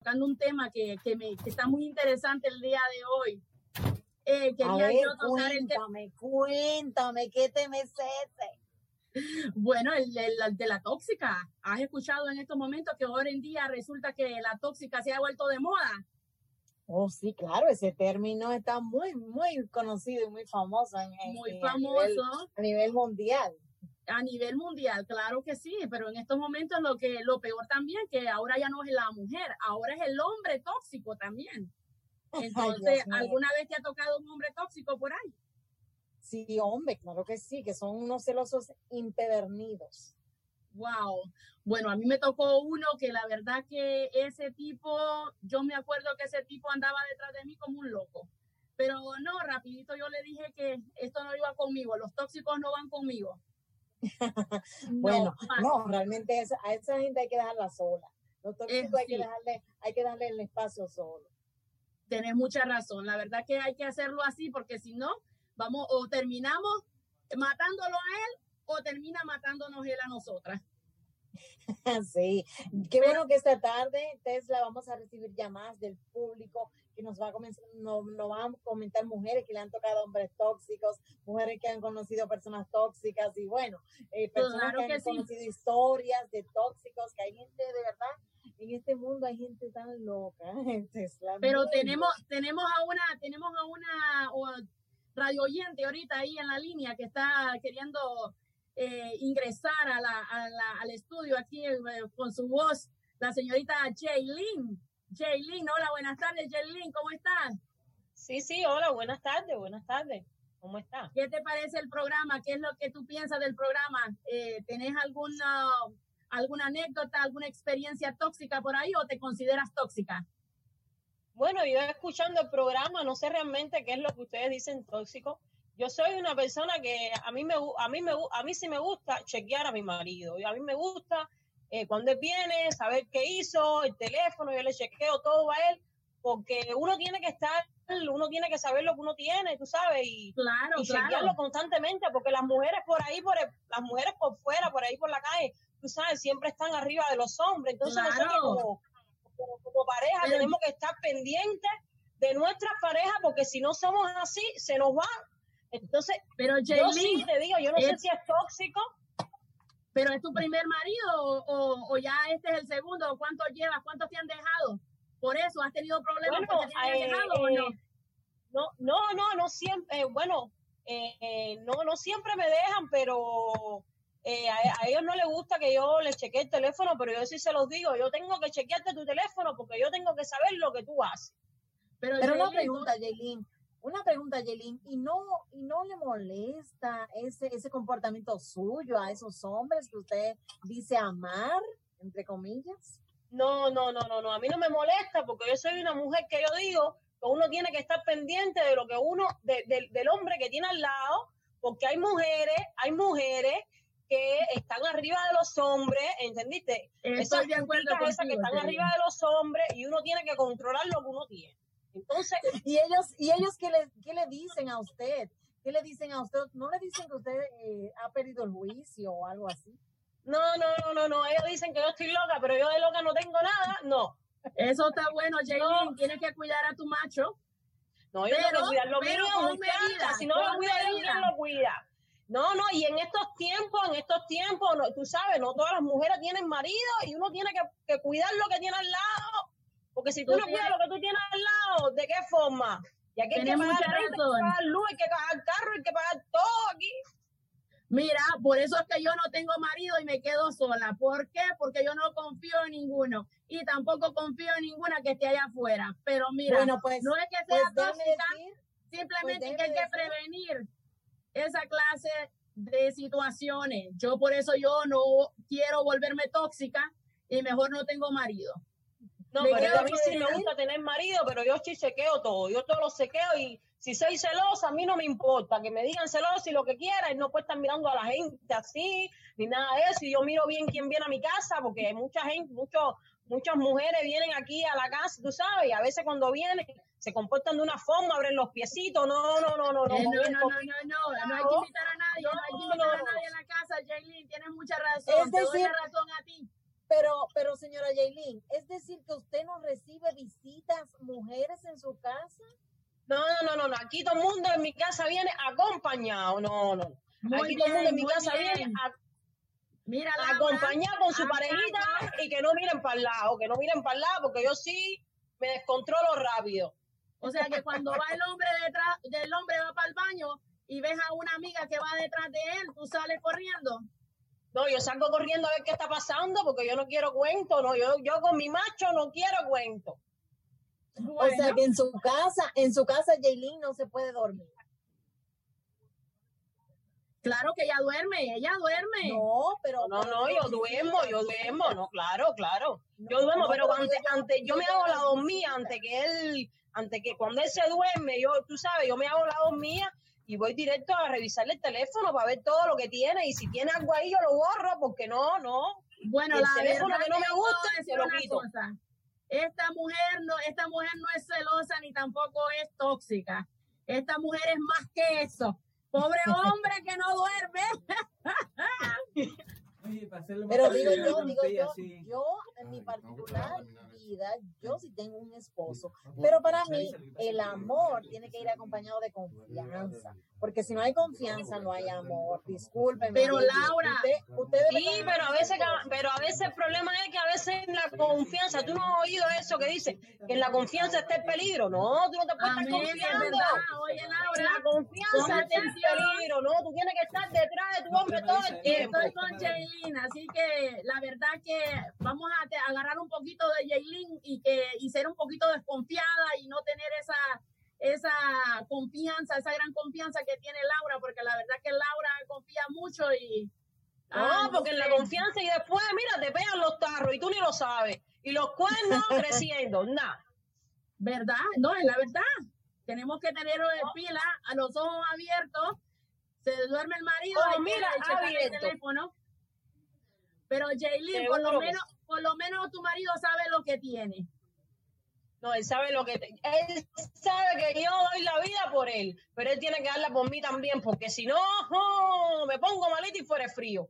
tocando un tema que, que, me, que está muy interesante el día de hoy. Eh, quería ver, yo tocar cuéntame, el cuéntame, ¿qué te mereces? Bueno, el, el, de la tóxica. ¿Has escuchado en estos momentos que hoy en día resulta que la tóxica se ha vuelto de moda? Oh, sí, claro, ese término está muy, muy conocido y muy famoso. En, muy famoso. a nivel mundial a nivel mundial, claro que sí, pero en estos momentos lo que lo peor también que ahora ya no es la mujer, ahora es el hombre tóxico también. Entonces, ¿alguna vez te ha tocado un hombre tóxico por ahí? Sí, hombre, claro que sí, que son unos celosos impedernidos. Wow. Bueno, a mí me tocó uno que la verdad que ese tipo, yo me acuerdo que ese tipo andaba detrás de mí como un loco. Pero no, rapidito yo le dije que esto no iba conmigo, los tóxicos no van conmigo. bueno, no, realmente a esa gente hay que dejarla sola. Los tóxicos hay, que darle, hay que darle el espacio solo. Tienes mucha razón. La verdad que hay que hacerlo así porque si no, vamos o terminamos matándolo a él o termina matándonos él a nosotras. Sí, qué bueno que esta tarde, Tesla, vamos a recibir llamadas del público nos va a comenzar, nos, van a comentar mujeres que le han tocado hombres tóxicos, mujeres que han conocido personas tóxicas y bueno, eh, personas que, han conocido historias de tóxicos, que hay gente de verdad, en este mundo hay gente tan loca. Tesla, Pero tenemos, tenemos a una, tenemos a una radio oyente ahorita ahí en la línea que está queriendo eh, ingresar a la, al estudio aquí eh, con su voz, la señorita Jaylin. Jaylin, hola, buenas tardes, Jaylin, ¿cómo estás? Sí, sí, hola, buenas tardes, buenas tardes. ¿Cómo estás? ¿Qué te parece el programa? ¿Qué es lo que tú piensas del programa? Eh, ¿Tenés alguna, alguna anécdota, alguna experiencia tóxica por ahí o te consideras tóxica? Bueno, yo escuchando el programa, no sé realmente qué es lo que ustedes dicen tóxico, yo soy una persona que a mí me a mí me a mí sí me gusta chequear a mi marido y a mí me gusta eh, cuando él viene saber qué hizo el teléfono yo le chequeo todo a él porque uno tiene que estar uno tiene que saber lo que uno tiene tú sabes y, claro, chequearlo constantemente porque las mujeres por ahí por las mujeres por fuera por ahí por la calle tú sabes siempre están arriba de los hombres. Entonces nosotros como, como, pareja tenemos que estar pendientes de nuestras parejas porque si no somos así se nos va. Entonces, pero yo sí te digo, yo no sé si es tóxico. Pero es tu primer marido o, ya este es el segundo, ¿cuántos llevas? ¿Cuántos te han dejado? Por eso, ¿has tenido problemas porque te han dejado o no? No, no, no, no siempre, eh, bueno, eh, no, no siempre me dejan, pero eh, a, ellos no les gusta que yo les chequee el teléfono, pero yo sí se los digo, yo tengo que chequearte tu teléfono porque yo tengo que saber lo que tú haces. Pero, pero una pregunta, Jaylin, una pregunta, Yelin, ¿y no, ¿y no le molesta ese, ese comportamiento suyo a esos hombres que usted dice amar, entre comillas? No, no, no, no, no, a mí no me molesta porque yo soy una mujer que yo digo que uno tiene que estar pendiente de lo que uno, del hombre que tiene al lado, porque hay mujeres, hay mujeres que están arriba de los hombres, ¿entendiste? Estoy de acuerdo que están arriba de los hombres y uno tiene que controlar lo que uno tiene. Entonces, ¿y ellos, y ellos qué le, qué le dicen a usted? ¿Qué le dicen a usted? ¿No le dicen que usted eh, ha perdido el juicio o algo así? No, no, no, no, no. Ellos dicen que yo estoy loca, pero yo de loca no tengo nada. No. Eso está bueno, Jaylin. Tienes que cuidar a tu macho. No, yo tengo que cuidar lo mío, Si no lo cuida, ¿quién lo cuida? No, no, y en estos tiempos, en estos tiempos, no, tú sabes, no todas las mujeres tienen marido y uno tiene que, que cuidar lo que tiene al lado porque si tú no cuidas lo que tú tienes al lado, ¿de qué forma? Y aquí hay que pagar hay que pagar luz, hay que pagar carro, hay que pagar todo aquí. Mira, por eso es que yo no tengo marido y me quedo sola. ¿Por qué? Porque yo no confío en ninguno y tampoco confío en ninguna que esté allá afuera. Pero mira, pues, no es que sea pues tóxica, simplemente pues que hay que prevenir esa clase de situaciones. Yo por eso yo no quiero volverme tóxica y mejor no tengo marido. No, pero a mí sí me gusta tener marido, pero yo sí sequeo todo. Yo todo lo sequeo y si soy celosa, a mí no me importa. Que me digan celosa y lo que quieran. No puedo estar mirando a la gente así, ni nada de eso. Y yo miro bien quién viene a mi casa, porque hay mucha gente, muchos, muchas mujeres vienen aquí a la casa, tú sabes, y a veces cuando vienen se comportan de una forma, abren los piecitos. No, no, no, no. No, no, no, no, no, no, hay que invitar a nadie, no, hay que invitar a nadie a la casa, Jaylin, tienes mucha razón. Es decir, razón a ti Pero, pero señora Yailin, ¿es decir que usted no recibe visitas mujeres en su casa? No, no, no, no, aquí todo el mundo en mi casa viene acompañado, no, no. aquí todo el mundo en mi casa viene Mira, acompañado con su parejita y que no miren para el lado, que no miren para el lado, porque yo sí me descontrolo rápido. O sea que cuando va el hombre detrás, del hombre va para el baño y ves a una amiga que va detrás de él, tú sales corriendo. No, yo salgo corriendo a ver qué está pasando porque yo no quiero cuento, no, yo, yo con mi macho no quiero cuento. O sea que en su casa, en su casa Jaylin no se puede dormir. Claro que ella duerme, ella duerme. No, pero. No, no, yo duermo, yo duermo, no, claro, claro. Yo duermo, pero antes, antes, yo me hago la dormida antes que él, antes que cuando él se duerme, yo, tú sabes, yo me hago la dormida y voy directo a revisarle el teléfono para ver todo lo que tiene y si tiene algo ahí yo lo borro porque no, no. Bueno, el la teléfono que no me gusta se lo quito. Esta mujer no, esta mujer no es celosa ni tampoco es tóxica. Esta mujer es más que eso. Pobre hombre que no duerme. Pero digo yo, digo yo, yo en mi particular vida, yo sí tengo un esposo, pero para mí el amor tiene que ir acompañado de confianza, porque si no hay confianza no hay amor, disculpen. Pero Laura, sí, pero a veces, pero a veces el problema es que a veces en la confianza, tú no has oído eso que dice, que en la confianza está el peligro, no, tú no te puedes estar confiando. Oye, Laura, la confianza está el peligro, no, tú tienes que estar detrás de tu hombre todo el tiempo. Estoy con Así que la verdad que vamos a agarrar un poquito de Jaylin y que y ser un poquito desconfiada y no tener esa esa confianza, esa gran confianza que tiene Laura, porque la verdad que Laura confía mucho y... No, porque en la confianza y después, mira, te pegan los tarros y tú ni lo sabes. Y los cuernos creciendo, nada. ¿Verdad? No, es la verdad. Tenemos que tener pila a los ojos abiertos. Se duerme el marido oh, mira, el teléfono. Pero Jaylin, por lo menos, por lo menos tu marido sabe lo que tiene. No, él sabe lo que... él sabe que yo doy la vida por él, pero él tiene que darla por mí también, porque si no, oh, me pongo malito y fuera frío.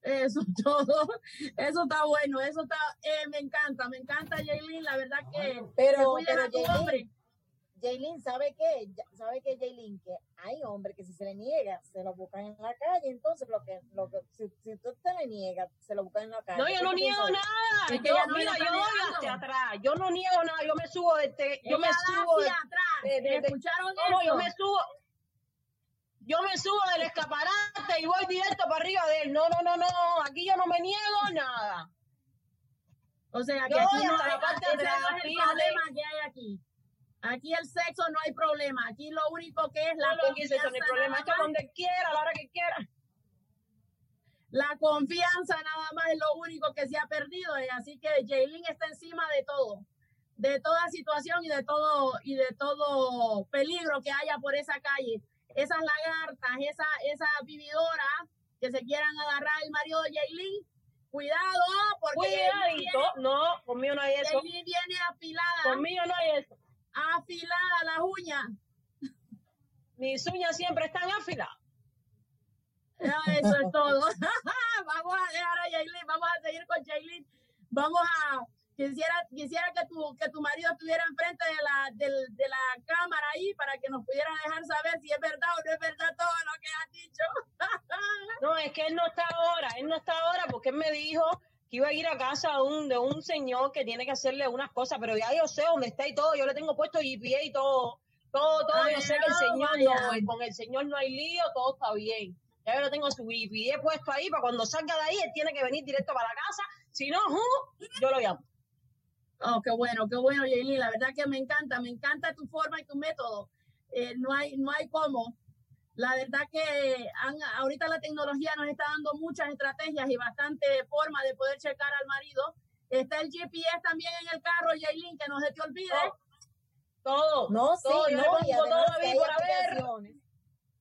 Eso todo, eso está bueno, eso está, eh, me encanta, me encanta Jaylin, la verdad que... Pero, pero Jaylin, Jaylin, ¿sabe qué? ¿Sabe qué, Jaylin? Que hay hombres que si se le niega, se lo buscan en la calle. Entonces, lo que, lo que si, si tú te le niegas, se lo buscan en la calle. No, yo no niego nada. Es que yo, no mira, yo voy hacia atrás. Yo no niego nada. Yo me subo de este, yo me subo atrás. De, de, ¿Escucharon no, yo me subo. Yo me subo del escaparate y voy directo para arriba de él. No, no, no, no. Aquí yo no me niego nada. O sea, que aquí no, la parte de atrás, no es el problema que hay aquí. Aquí el sexo no hay problema. Aquí lo único que es la confianza. no hay problema. Esto donde quiera, a la hora que quiera. La confianza nada más es lo único que se ha perdido. Y así que Jaylin está encima de todo. De toda situación y de todo, y de todo peligro que haya por esa calle. Esas lagartas, esa, esa vividora que se quieran agarrar el marido de Jaylin, cuidado, porque. Cuidadito, no, conmigo no hay eso. Jaylin viene afilada. Conmigo no hay eso afilada las uñas. Mis uñas siempre están afiladas. eso es todo. vamos a dejar a Yailin, vamos a seguir con Yailin. Vamos a, quisiera, quisiera que tu, que tu marido estuviera enfrente de la, de, de la cámara ahí para que nos pudiera dejar saber si es verdad o no es verdad todo lo que has dicho. no, es que él no está ahora, él no está ahora porque él me dijo iba a ir a casa de un, de un señor que tiene que hacerle unas cosas, pero ya yo sé dónde está y todo, yo le tengo puesto GPS y todo, todo, todo, yo sé que el señor no, con el señor no hay lío, todo está bien. Ya yo le tengo su GPS puesto ahí para cuando salga de ahí, él tiene que venir directo para la casa, si no, yo lo llamo. Oh, qué bueno, qué bueno, Yaeli, la verdad que me encanta, me encanta tu forma y tu método. Eh, no hay, no hay cómo. La verdad que ahorita la tecnología nos está dando muchas estrategias y bastante forma de poder checar al marido. Está el GPS también en el carro, Jaylin, que no se te olvide. Todo. No, sí, todo, no, hay, aplicaciones,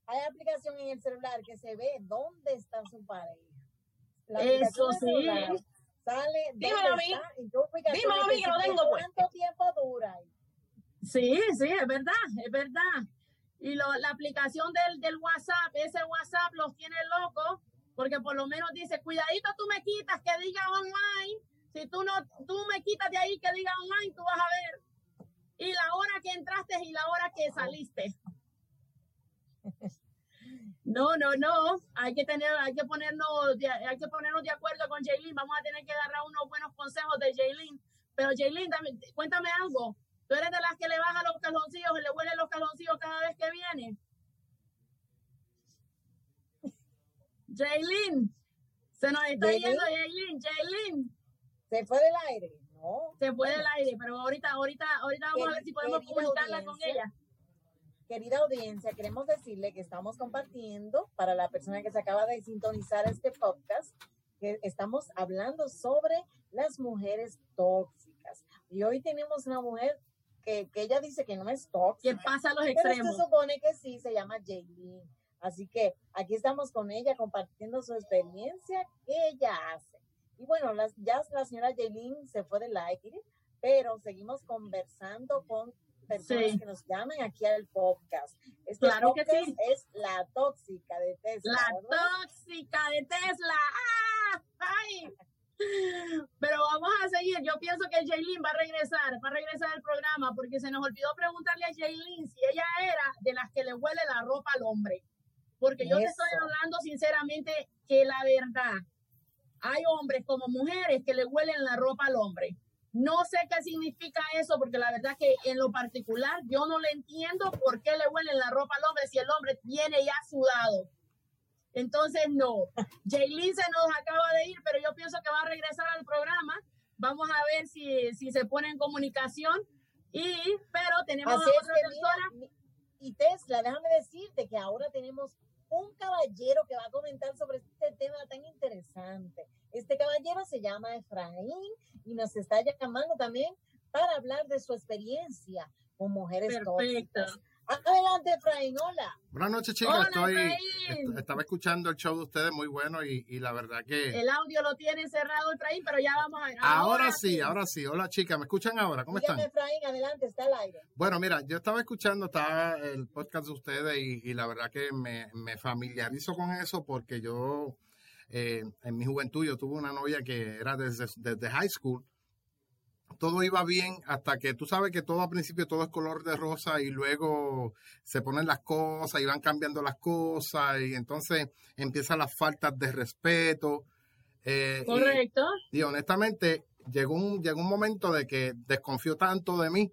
hay aplicación en el celular que se ve dónde está su pareja. Eso sí. Sale Dímelo a mí. Dímelo a mí que lo tengo. Pues. ¿Cuánto tiempo dura? Sí, sí, es verdad, es verdad. Y lo, la aplicación del, del WhatsApp, ese WhatsApp los tiene locos porque por lo menos dice, cuidadito tú me quitas que diga online, si tú no, tú me quitas de ahí que diga online, tú vas a ver. Y la hora que entraste y la hora que saliste. No, no, no. Hay que tener, hay que ponernos, hay que ponernos de acuerdo con Jaylin. Vamos a tener que agarrar unos buenos consejos de Jaylin. Pero Jaylin, cuéntame algo. ¿Tú eres de las que le baja los caloncillos y le huelen los caloncillos cada vez que viene? Jaylin, se nos está yendo Jaylin, Jaylin. Se fue del aire, no. Se fue del aire, pero ahorita, ahorita, ahorita vamos a ver si podemos comunicarla con ella. Querida audiencia, queremos decirle que estamos compartiendo para la persona que se acaba de sintonizar este podcast, que estamos hablando sobre las mujeres tóxicas. Y hoy tenemos una mujer que, que ella dice que no es tóxica. Que pasa a los extremos. Pero se supone que sí, se llama Jaylin. Así que aquí estamos con ella compartiendo su experiencia que ella hace. Y bueno, las, ya la señora Jaylin se fue del aire, pero seguimos conversando con personas que nos llamen aquí al podcast. Este claro que sí. es la tóxica de Tesla. La tóxica de Tesla. ¡Ah! ¡Ay! Pero vamos a seguir. Yo pienso que Jaylin va a regresar, va a regresar al programa porque se nos olvidó preguntarle a Jaylin si ella era de las que le huele la ropa al hombre. Porque yo te estoy hablando sinceramente que la verdad, hay hombres como mujeres que le huelen la ropa al hombre. No sé qué significa eso, porque la verdad que en lo particular yo no le entiendo por qué le huelen la ropa al hombre si el hombre viene ya sudado. Entonces, no. Jaylin se nos acaba de ir, pero yo pienso que va a regresar al programa. Vamos a ver si, si se pone en comunicación. Y, pero tenemos a otra persona. y Tesla, déjame decirte que ahora tenemos un caballero que va a comentar sobre este tema tan interesante. Este caballero se llama Efraín y nos está llamando también para hablar de su experiencia con mujeres Perfecto. Adelante, Efraín, hola. Buenas noches, chicas. Estoy, estaba escuchando el show de ustedes, muy bueno, y, y, la verdad que... El audio lo tiene cerrado, Efraín, pero ya vamos a ver. Ahora, sí, ahora sí. Hola, chicas, ¿me escuchan ahora? ¿Cómo están? Efraín, adelante, está al aire. Bueno, mira, yo estaba escuchando estaba el podcast de ustedes y, y la verdad que me, me, familiarizo con eso porque yo, eh, en mi juventud, yo tuve una novia que era desde, desde high school todo iba bien hasta que tú sabes que todo al principio todo es color de rosa y luego se ponen las cosas y van cambiando las cosas y entonces empiezan las faltas de respeto. Eh, Correcto. Y, honestamente llegó un, llegó un momento de que desconfió tanto de mí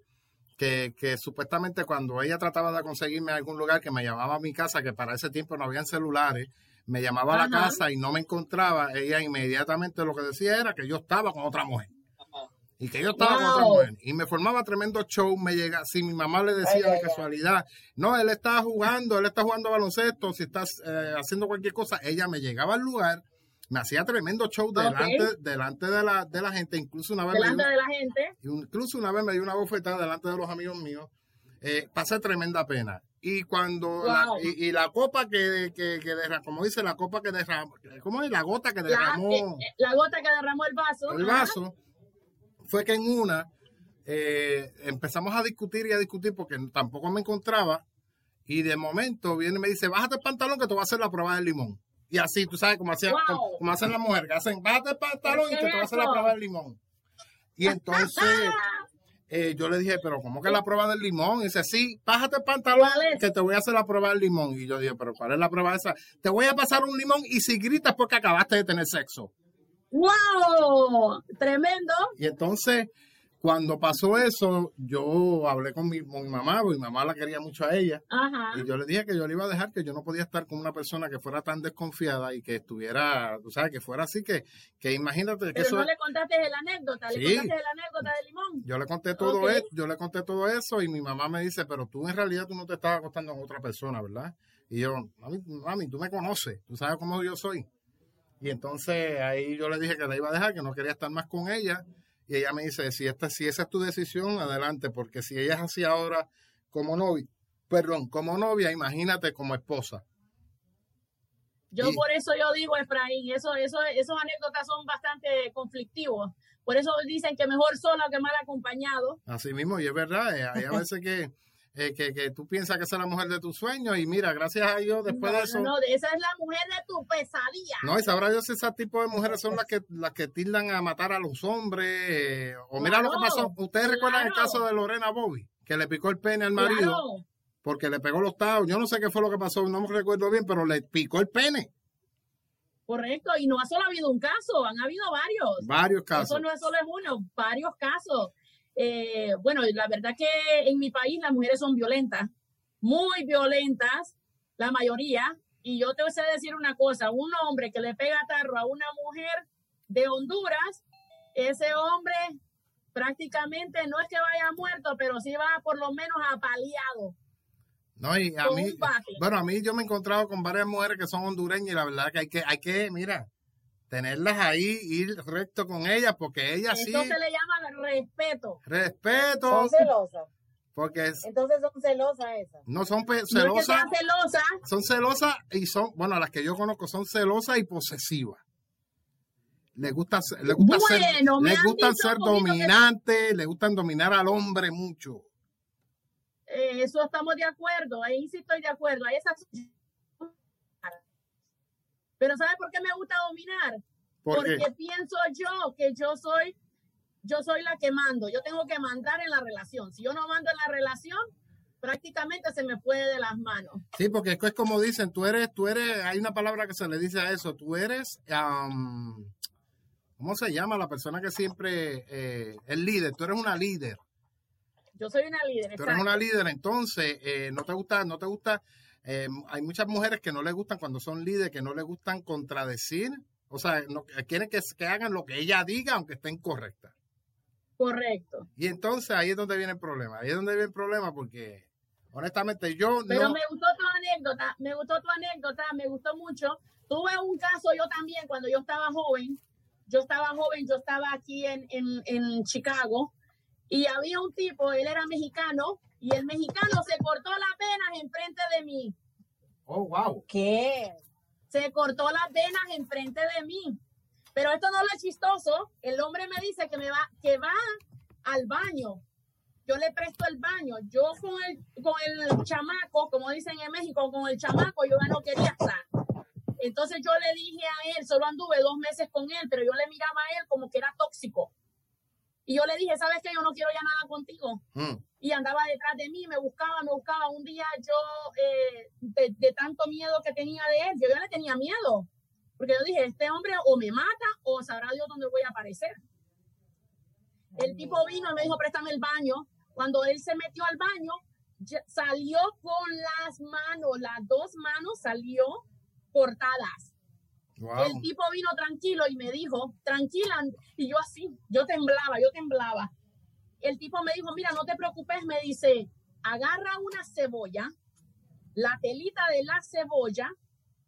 que, que, supuestamente cuando ella trataba de conseguirme algún lugar que me llamaba a mi casa, que para ese tiempo no habían celulares, me llamaba a la casa y no me encontraba, ella inmediatamente lo que decía era que yo estaba con otra mujer y que yo estaba con otra mujer. Y me formaba tremendo show, me llega, si mi mamá le decía de casualidad, no, él está jugando, él está jugando baloncesto, si estás eh, haciendo cualquier cosa, ella me llegaba al lugar, me hacía tremendo show delante, delante de la, de la gente, incluso una vez delante de la gente. Incluso una vez me dio una bofetada delante de los amigos míos. Eh, pasé tremenda pena. Y cuando la, y, la copa que, que, que derramó, como dice la copa que derramó, ¿cómo es la gota que derramó? La, la gota que derramó el vaso. El vaso fue que en una eh, empezamos a discutir y a discutir porque tampoco me encontraba y de momento viene y me dice, bájate el pantalón que te voy a hacer la prueba del limón. Y así, tú sabes, como, hacía, como, hacen las mujeres, que hacen, bájate el pantalón y que te voy a hacer la prueba del limón. Y entonces eh, yo le dije, pero ¿cómo que la prueba del limón? Y dice, sí, bájate el pantalón que te voy a hacer la prueba del limón. Y yo dije, pero ¿cuál es la prueba de esa? Te voy a pasar un limón y si gritas porque acabaste de tener sexo. ¡Wow! Tremendo. Y entonces, cuando pasó eso, yo hablé con mi, mamá, porque mi mamá la quería mucho a ella. Y yo le dije que yo le iba a dejar, que yo no podía estar con una persona que fuera tan desconfiada y que estuviera, tú sabes, que fuera así, que, que imagínate que Pero no le contaste la anécdota, le contaste la anécdota de Limón. Yo le conté todo eso, yo le conté todo eso y mi mamá me dice, pero tú en realidad tú no te estabas acostando con otra persona, ¿verdad? Y yo, mami, mami, tú me conoces, tú sabes cómo yo soy. Y entonces ahí yo le dije que la iba a dejar, que no quería estar más con ella. Y ella me dice, si, esta, si esa es tu decisión, adelante, porque si ella es así ahora como novia, perdón, como novia, imagínate como esposa. Yo por eso yo digo, Efraín, eso, eso, esos anécdotas son bastante conflictivos. Por eso dicen que mejor solo que mal acompañado. Así mismo, y es verdad, eh, hay a veces que eh, que, que, tú piensas que esa es la mujer de tus sueños y mira, gracias a Dios, después de eso... No, esa es la mujer de tu pesadilla. No, y sabrá Dios si ese tipo de mujeres son las que las que tildan a matar a los hombres. Eh, o mira lo que pasó. ¿Ustedes recuerdan el caso de Lorena Bobby? Que le picó el pene al marido porque le pegó los taos. Yo no sé qué fue lo que pasó, no me recuerdo bien, pero le picó el pene. Correcto, y no ha solo habido un caso, han habido varios. Varios casos. Eso no es solo uno, varios casos. Eh, bueno, la verdad que en mi país las mujeres son violentas, muy violentas, la mayoría. Y yo te voy a decir una cosa, un hombre que le pega tarro a una mujer de Honduras, ese hombre prácticamente no es que vaya muerto, pero sí va por lo menos apaleado. No, y a mí, bueno, a mí yo me he encontrado con varias mujeres que son hondureñas y la verdad que hay que, hay que, mira, tenerlas ahí, ir recto con ellas, porque ellas sí. Entonces le llama respeto. Respeto. Son celosas. Porque es, Entonces son celosas esas. No son celosas. No es que celosas. Son celosas y son, bueno, las que yo conozco son celosas y posesivas. Les gusta, les gusta ser, les gustan ser dominantes, les gustan dominar al hombre mucho. Eh, eso estamos de acuerdo, ahí sí estoy de acuerdo. Ahí esas... Pero ¿sabe por qué me gusta dominar? Porque pienso yo que yo soy, yo soy la que mando. Yo tengo que mandar en la relación. Si yo no mando en la relación, prácticamente se me puede de las manos. Sí, porque es como dicen, tú eres, tú eres, hay una palabra que se le dice a eso, tú eres, ¿cómo se llama? La persona que siempre eh, es líder, tú eres una líder. Yo soy una líder. Tú eres una líder, entonces eh, no te gusta, no te gusta. Eh, hay muchas mujeres que no les gustan cuando son líderes, que no les gustan contradecir. O sea, no, quieren que, que hagan lo que ella diga, aunque estén correctas. Correcto. Y entonces ahí es donde viene el problema. Ahí es donde viene el problema porque, honestamente, yo Pero me gustó tu anécdota, me gustó tu anécdota, me gustó mucho. Tuve un caso yo también cuando yo estaba joven. Yo estaba joven, yo estaba aquí en, en, en Chicago y había un tipo, él era mexicano, y el mexicano se cortó las venas enfrente de mí. Oh, wow. ¿Qué? Se cortó las venas enfrente de mí. Pero esto no lo es chistoso. El hombre me dice que me va, que va al baño. Yo le presto el baño. Yo con el, con el chamaco, como dicen en México, con el chamaco, yo ya no quería estar. Entonces yo le dije a él, solo anduve dos meses con él, pero yo le miraba a él como que era tóxico. Y yo le dije, ¿sabes qué? Yo no quiero ya nada contigo. Mm. Y andaba detrás de mí, me buscaba, me buscaba. Un día yo, eh, de, tanto miedo que tenía de él, yo ya le tenía miedo. Porque yo dije, este hombre o me mata o sabrá Dios dónde voy a aparecer. El tipo vino y me dijo, préstame el baño. Cuando él se metió al baño, salió con las manos, las dos manos salió cortadas. El tipo vino tranquilo y me dijo, tranquila, y yo así, yo temblaba, yo temblaba. El tipo me dijo, mira, no te preocupes, me dice, agarra una cebolla, la telita de la cebolla,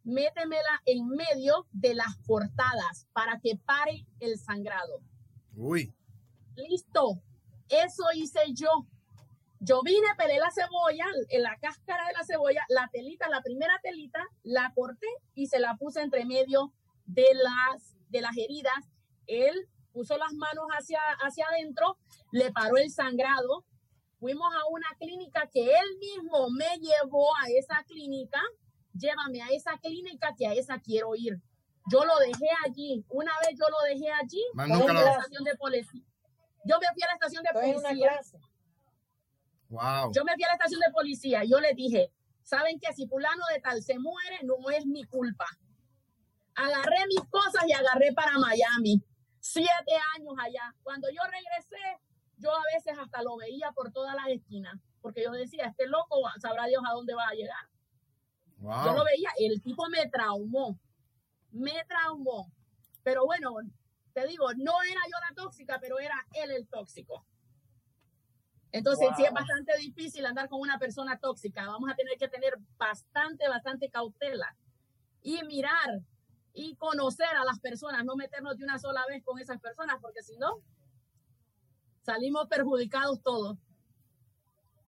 métemela en medio de las portadas para que pare el sangrado. Uy. Listo. Eso hice yo. Yo vine, pelé la cebolla, en la cáscara de la cebolla, la telita, la primera telita, la corté y se la puse entre medio de las, de las heridas. Él puso las manos hacia, hacia adentro, le paró el sangrado. Fuimos a una clínica que él mismo me llevó a esa clínica. Llévame a esa clínica que a esa quiero ir. Yo lo dejé allí. Una vez yo lo dejé allí. Yo la estación de policía. Yo me fui a la estación de policía. Yo me fui a la estación de policía. Yo le dije, ¿saben que si fulano de tal se muere, no es mi culpa? Agarré mis cosas y agarré para Miami. Siete años allá. Cuando yo regresé, yo a veces hasta lo veía por todas las esquinas, porque yo decía, este loco sabrá Dios a dónde va a llegar. Yo lo veía, el tipo me traumó, me traumó. Pero bueno, te digo, no era yo la tóxica, pero era él el tóxico. Entonces, sí es bastante difícil andar con una persona tóxica. Vamos a tener que tener bastante, bastante cautela y mirar y conocer a las personas, no meternos de una sola vez con esas personas, porque si no, salimos perjudicados todos.